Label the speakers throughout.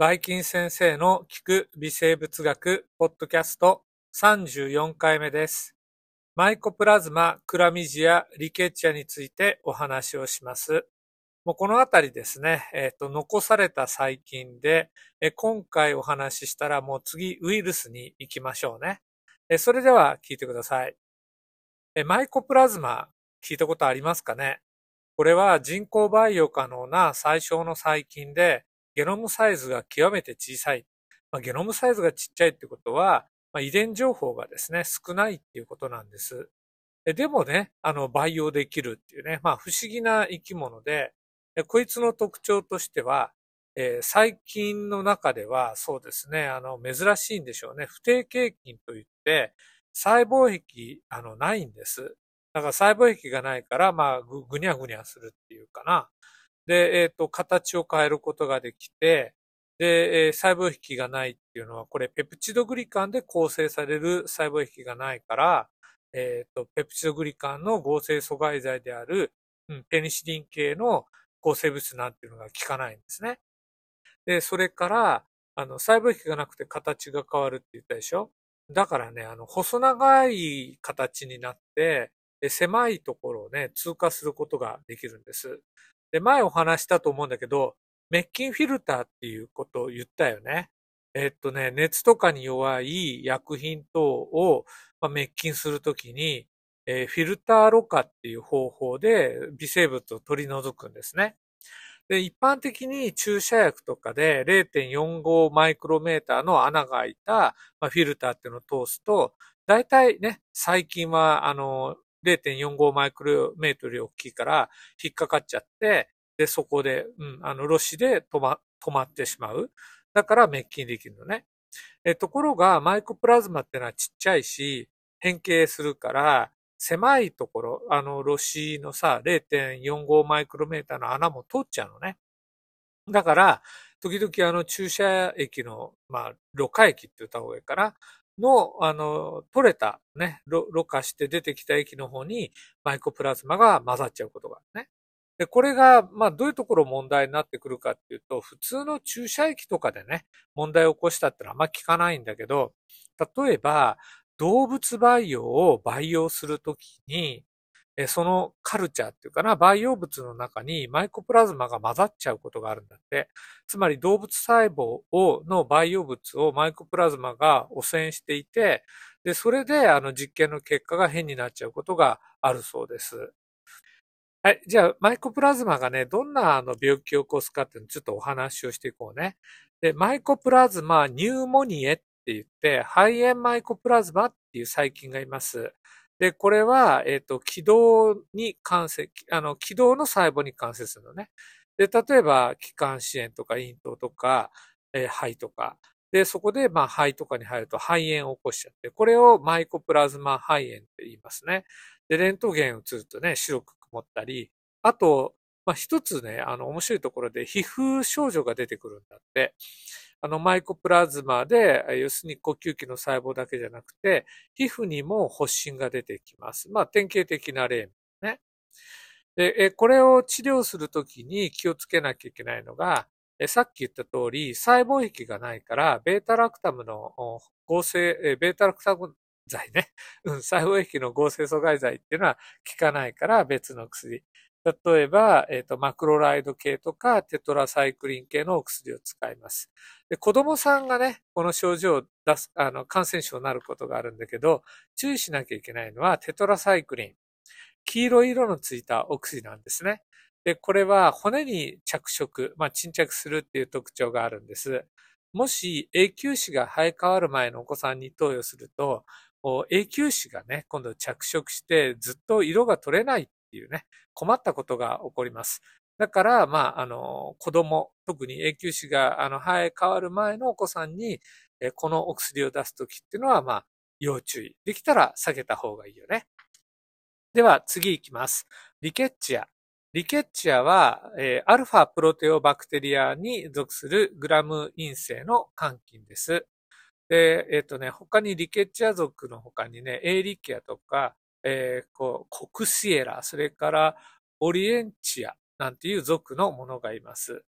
Speaker 1: バイキン先生の聞く微生物学ポッドキャスト34回目です。マイコプラズマ、クラミジア、リケッチアについてお話をします。もうこのあたりですね、えっ、と、残された細菌で、え今回お話ししたらもう次ウイルスに行きましょうね。えそれでは聞いてください。えマイコプラズマ、聞いたことありますかね？これは人工培養可能な最小の細菌で、ゲノムサイズが極めて小さい。まあ、ゲノムサイズがちっちゃいってことは、まあ、遺伝情報がですね、少ないっていうことなんです。でもね、あの、培養できるっていうね、まあ、不思議な生き物で、こいつの特徴としては、えー、細菌の中では、そうですね、あの、珍しいんでしょうね。不定形菌といって、細胞壁、あの、ないんです。だから細胞壁がないから、まあ、ぐ、ぐにゃぐにゃするっていうかな。で、えっ、ー、と、形を変えることができて、で、えー、細胞壁がないっていうのは、これ、ペプチドグリカンで構成される細胞壁がないから、えっ、ー、と、ペプチドグリカンの合成阻害剤である、うん、ペニシリン系の抗生物質なんていうのが効かないんですね。で、それから、あの、細胞壁がなくて形が変わるって言ったでしょ？だからね、あの、細長い形になって、狭いところをね、通過することができるんです。で、前お話したと思うんだけど、滅菌フィルターっていうことを言ったよね。えっとね、熱とかに弱い薬品等を、まあ、滅菌するときに、えー、フィルターろ過っていう方法で微生物を取り除くんですね。で、一般的に注射薬とかで0.45マイクロメーターの穴が開いた、まあ、フィルターっていうのを通すと、大体ね、最近は、あの、0.45マイクロメートルより大きいから引っかかっちゃって、で、そこで、うん、あの、ロシで止ま、止まってしまう。だから滅菌できるのね。え、ところが、マイコプラズマってのはちっちゃいし、変形するから、狭いところ、あの、ロシのさ、0.45マイクロメーターの穴も通っちゃうのね。だから、時々あの、注射液の、まあ、ろ過液って言った方がいいかな。の、あの、取れたね、ろ過して出てきた液の方にマイコプラズマが混ざっちゃうことがあるね。で、これが、まあ、どういうところ問題になってくるかっていうと、普通の注射液とかでね、問題を起こしたってのはあんま聞かないんだけど、例えば、動物培養を培養するときに、そのカルチャーっていうかな、培養物の中にマイコプラズマが混ざっちゃうことがあるんだって。つまり動物細胞を、の培養物をマイコプラズマが汚染していて、で、それであの実験の結果が変になっちゃうことがあるそうです。はい。じゃあ、マイコプラズマがね、どんなあの病気を起こすかっていうのをちょっとお話をしていこうね。で、マイコプラズマニューモニエって言って、肺炎マイコプラズマっていう細菌がいます。で、これは、えっ、ー、と、気道に感染、あの、気道の細胞に感染するのね。で、例えば、気管支炎とか咽頭とか、えー、肺とか。で、そこで、まあ、肺とかに入ると肺炎を起こしちゃって、これをマイコプラズマ肺炎って言いますね。で、レントゲンを映るとね、白く曇ったり、あと、まあ、一つね、あの、面白いところで、皮膚症状が出てくるんだって。あの、マイコプラズマで、要するに呼吸器の細胞だけじゃなくて、皮膚にも発疹が出てきます。まあ、典型的な例ね。で、これを治療するときに気をつけなきゃいけないのが、さっき言った通り、細胞壁がないから、ベータラクタムの合成、ベータラクタム剤ね。うん、細胞壁の合成阻害剤っていうのは効かないから別の薬。例えば、えっ、ー、と、マクロライド系とかテトラサイクリン系のお薬を使います。で、子供さんがね、この症状を出す、あの、感染症になることがあるんだけど、注意しなきゃいけないのはテトラサイクリン。黄色い色のついたお薬なんですね。で、これは骨に着色、まあ、沈着するっていう特徴があるんです。もし永久歯が生え変わる前のお子さんに投与すると、永久歯がね、今度着色してずっと色が取れないっていうね、困ったことが起こります。だから、まあ、あの、子供、特に永久歯が、あの、生え変わる前のお子さんに、えこのお薬を出すときっていうのは、まあ、要注意。できたら避けた方がいいよね。では、次いきます。リケッチア。リケッチアは、えー、アルファプロテオバクテリアに属するグラム陰性の肝菌です。で、えっ、ー、とね、他にリケッチア属の他にね、エーリキアとか、えー、こう、コクシエラ、それからオリエンチアなんていう属のものがいます。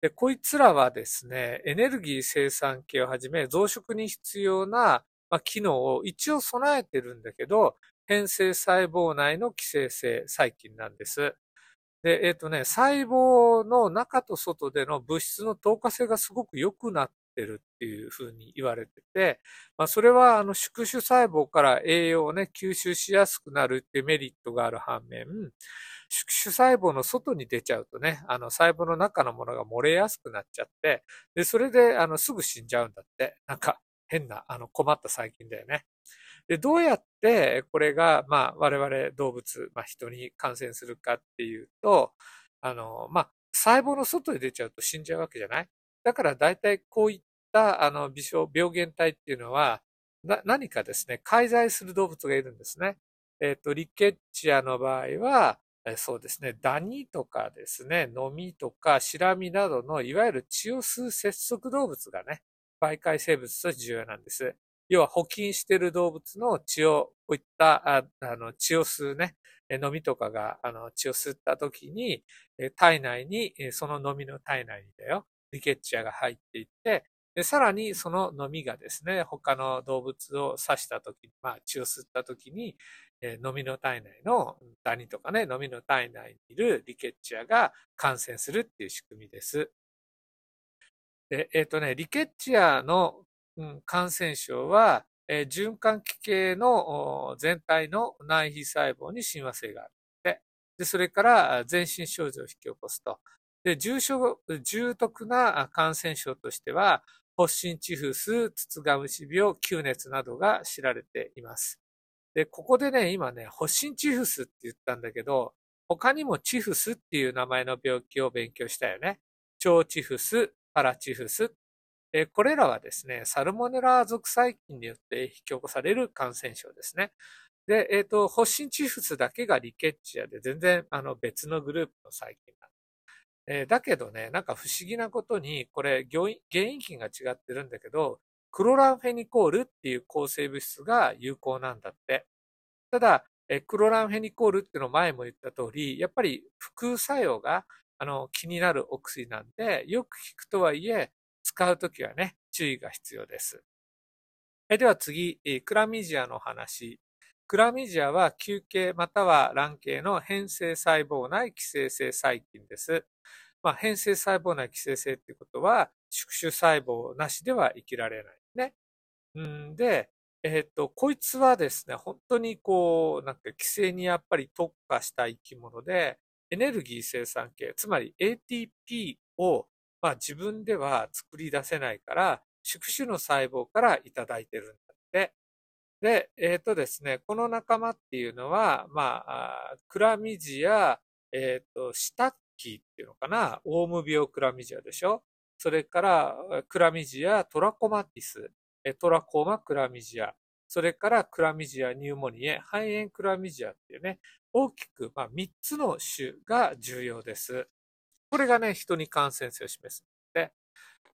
Speaker 1: で、こいつらはですね、エネルギー生産系をはじめ増殖に必要な、まあ、機能を一応備えてるんだけど、変性細胞内の寄生性細菌なんです。で、えっ、ー、とね、細胞の中と外での物質の透過性がすごく良くなってるっていうふうに言われてて、まあ、それはあの宿主細胞から栄養をね、吸収しやすくなるっていうメリットがある反面、宿主細胞の外に出ちゃうとね、あの細胞の中のものが漏れやすくなっちゃって、で、それであのすぐ死んじゃうんだって。なんか変なあの困った細菌だよね。で、どうやってこれが、まあ我々動物、まあ人に感染するかっていうと、あの、まあ細胞の外に出ちゃうと死んじゃうわけじゃない？だから大体こういったあの微小、病原体っていうのは、な、何かですね、介在する動物がいるんですね。えっ、ー、と、リケッチアの場合は、そうですね、ダニとかですね、ノミとかシラミなどのいわゆる血を吸う接触動物がね、媒介生物として重要なんです。要は補菌している動物の血を、こういったああの血を吸うね、ノミとかがあの血を吸った時に、体内に、そのノミの体内にだよ、リケッチアが入っていって、で、さらにそのノミがですね、他の動物を刺した時に、まあ血を吸った時に、えー、ノミの体内のダニとかね、ノミの体内にいるリケッチアが感染するっていう仕組みです。で、えっ、ー、とね、リケッチアの、うん、感染症は、えー、循環器系の全体の内皮細胞に親和性がある。で、それから全身症状を引き起こすと。で、重症、重篤な感染症としては、発疹チフス、ツツガムシ病、吸熱などが知られています。で、ここでね、今ね、発疹チフスって言ったんだけど、他にもチフスっていう名前の病気を勉強したよね。腸チフス、パラチフス。えこれらはですね、サルモネラ属細菌によって引き起こされる感染症ですね。で、えっ、ー、と、発疹チフスだけがリケッチアで全然あの別のグループの細菌なんえー、だけどね、なんか不思議なことに、これ原因菌が違ってるんだけど、クロランフェニコールっていう抗生物質が有効なんだって。ただ、えクロランフェニコールっていうの前も言った通り、やっぱり副作用があの気になるお薬なんで、よく効くとはいえ、使うときはね、注意が必要です。えでは次、えクラミジアの話。クラミジアは球形または卵形の変性細胞内寄生性細菌です。まあ、変性細胞内寄生性っていうことは、宿主細胞なしでは生きられないね。んで、えっ、と、こいつはですね、本当にこう、なんか寄生にやっぱり特化した生き物で、エネルギー生産系、つまり ATP を、まあ、自分では作り出せないから、宿主の細胞からいただいてるんだって。で、えっ、ー、とですね、この仲間っていうのは、まあ、クラミジア、えっ、ー、と、シタッキーっていうのかな、オウム病クラミジアでしょそれから、クラミジアトラコマティス、トラコマクラミジア、それからクラミジアニューモニエ、肺炎クラミジアっていうね、大きく、まあ、3つの種が重要です。これがね、人に感染性を示す。で、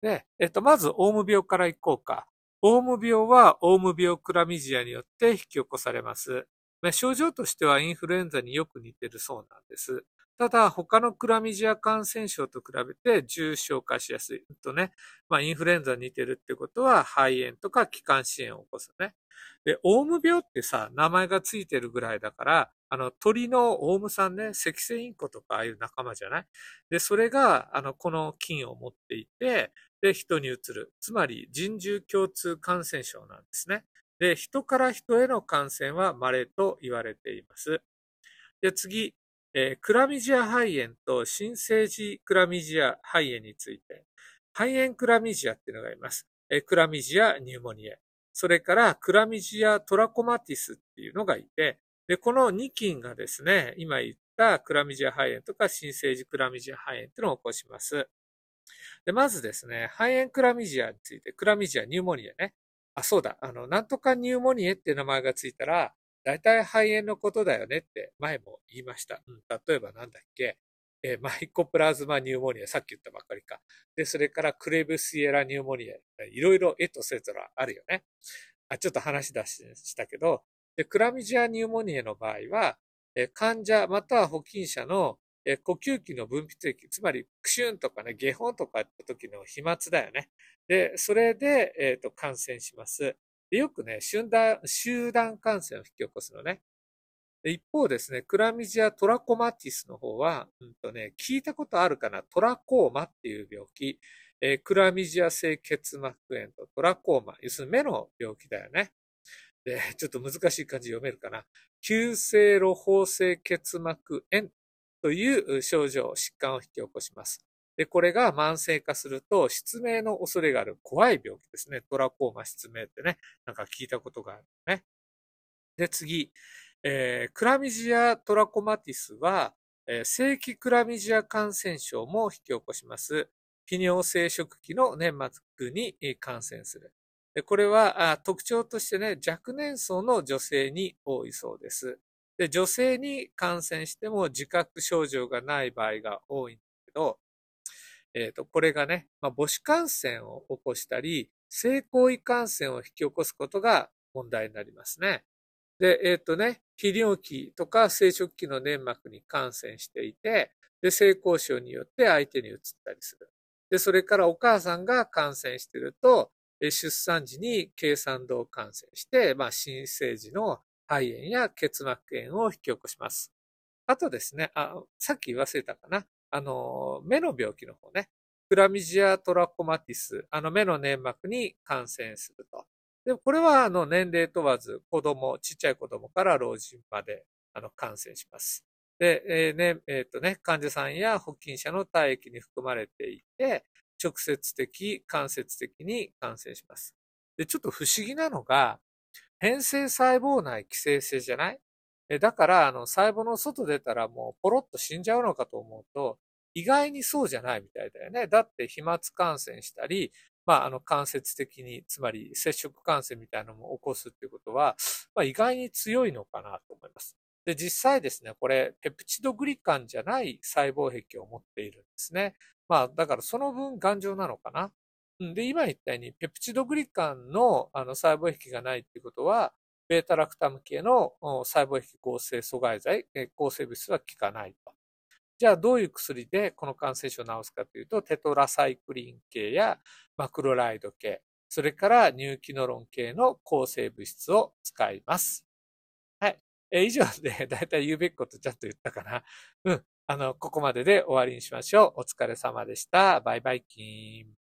Speaker 1: でえっと、まず、オウム病からいこうか。オウム病は、オウム病クラミジアによって引き起こされます。症状としてはインフルエンザによく似てるそうなんです。ただ、他のクラミジア感染症と比べて重症化しやすい。とね、まあ、インフルエンザに似てるってことは、肺炎とか気管支炎を起こすね。で、オウム病ってさ、名前がついてるぐらいだから、あの、鳥のオウムさんね、赤星インコとかああいう仲間じゃない？で、それが、あの、この菌を持っていて、で、人にうつる。つまり、人獣共通感染症なんですね。で、人から人への感染は稀と言われています。で、次、えー、クラミジア肺炎と新生児クラミジア肺炎について、肺炎クラミジアっていうのがいます。えー、クラミジアニューモニエ。それからクラミジアトラコマティスっていうのがいて、で、この2菌がですね、今言ったクラミジア肺炎とか新生児クラミジア肺炎っていうのを起こします。で、まずですね、肺炎クラミジアについて、クラミジアニューモニエね。あ、そうだ。あの、なんとかニューモニエっていう名前がついたら、大体肺炎のことだよねって前も言いました。うん、例えばなんだっけ、えー、マイコプラズマニューモニア、さっき言ったばっかりか。で、それからクレブシエラニューモニア、いろいろエトセトラあるよね。あ、ちょっと話出したけど、で、クラミジアニューモニアの場合は、え患者または保菌者のえ呼吸器の分泌液、つまり、クシュンとかね、下本とかった時の飛沫だよね。で、それで、えっ、ー、と、感染します。でよくね、集団、集団感染を引き起こすのね。一方ですね、クラミジアトラコマティスの方は、うんとね、聞いたことあるかな？トラコーマっていう病気。えー、クラミジア性結膜炎とトラコーマ、要するに目の病気だよね。で、ちょっと難しい漢字読めるかな？急性露胞性結膜炎という症状、疾患を引き起こします。で、これが慢性化すると失明の恐れがある怖い病気ですね。トラコーマ失明ってね、なんか聞いたことがあるね。で、次、えー、クラミジアトラコマティスは、えー、正規クラミジア感染症も引き起こします。泌尿生殖器の粘膜に感染する。でこれはあ特徴としてね、若年層の女性に多いそうです。で女性に感染しても自覚症状がない場合が多いんだけど、えっ、ー、と、これがね、まあ、母子感染を起こしたり、性行為感染を引き起こすことが問題になりますね。で、えっ、ー、とね、泌尿器とか生殖器の粘膜に感染していて、で、性交渉によって相手に移ったりする。で、それからお母さんが感染していると、出産時に経産道感染して、まあ、新生児の肺炎や結膜炎を引き起こします。あとですね、あ、さっき忘れたかな。あの、目の病気の方ね。クラミジアトラコマティス、あの目の粘膜に感染すると。で、これはあの年齢問わず子供、ちっちゃい子供から老人まであの感染します。で、えー、ね、えっ、とね、患者さんや保菌者の体液に含まれていて、直接的、間接的に感染します。で、ちょっと不思議なのが、変性細胞内寄生性じゃない？だから、あの、細胞の外出たらもうポロッと死んじゃうのかと思うと、意外にそうじゃないみたいだよね。だって飛沫感染したり、まあ、あの、間接的に、つまり接触感染みたいなのも起こすっていうことは、まあ、意外に強いのかなと思います。で、実際ですね、これ、ペプチドグリカンじゃない細胞壁を持っているんですね。まあ、だからその分頑丈なのかな。で、今言ったように、ペプチドグリカンのあの細胞壁がないっていうことは、ベータラクタム系の細胞壁合成阻害剤、抗生物質は効かないと。じゃあどういう薬でこの感染症を治すかというと、テトラサイクリン系やマクロライド系、それからニューキノロン系の抗生物質を使います。はい。え以上でだいたい言うべきことちゃんと言ったかな。うん。あの、ここまでで終わりにしましょう。お疲れ様でした。バイバイキーン。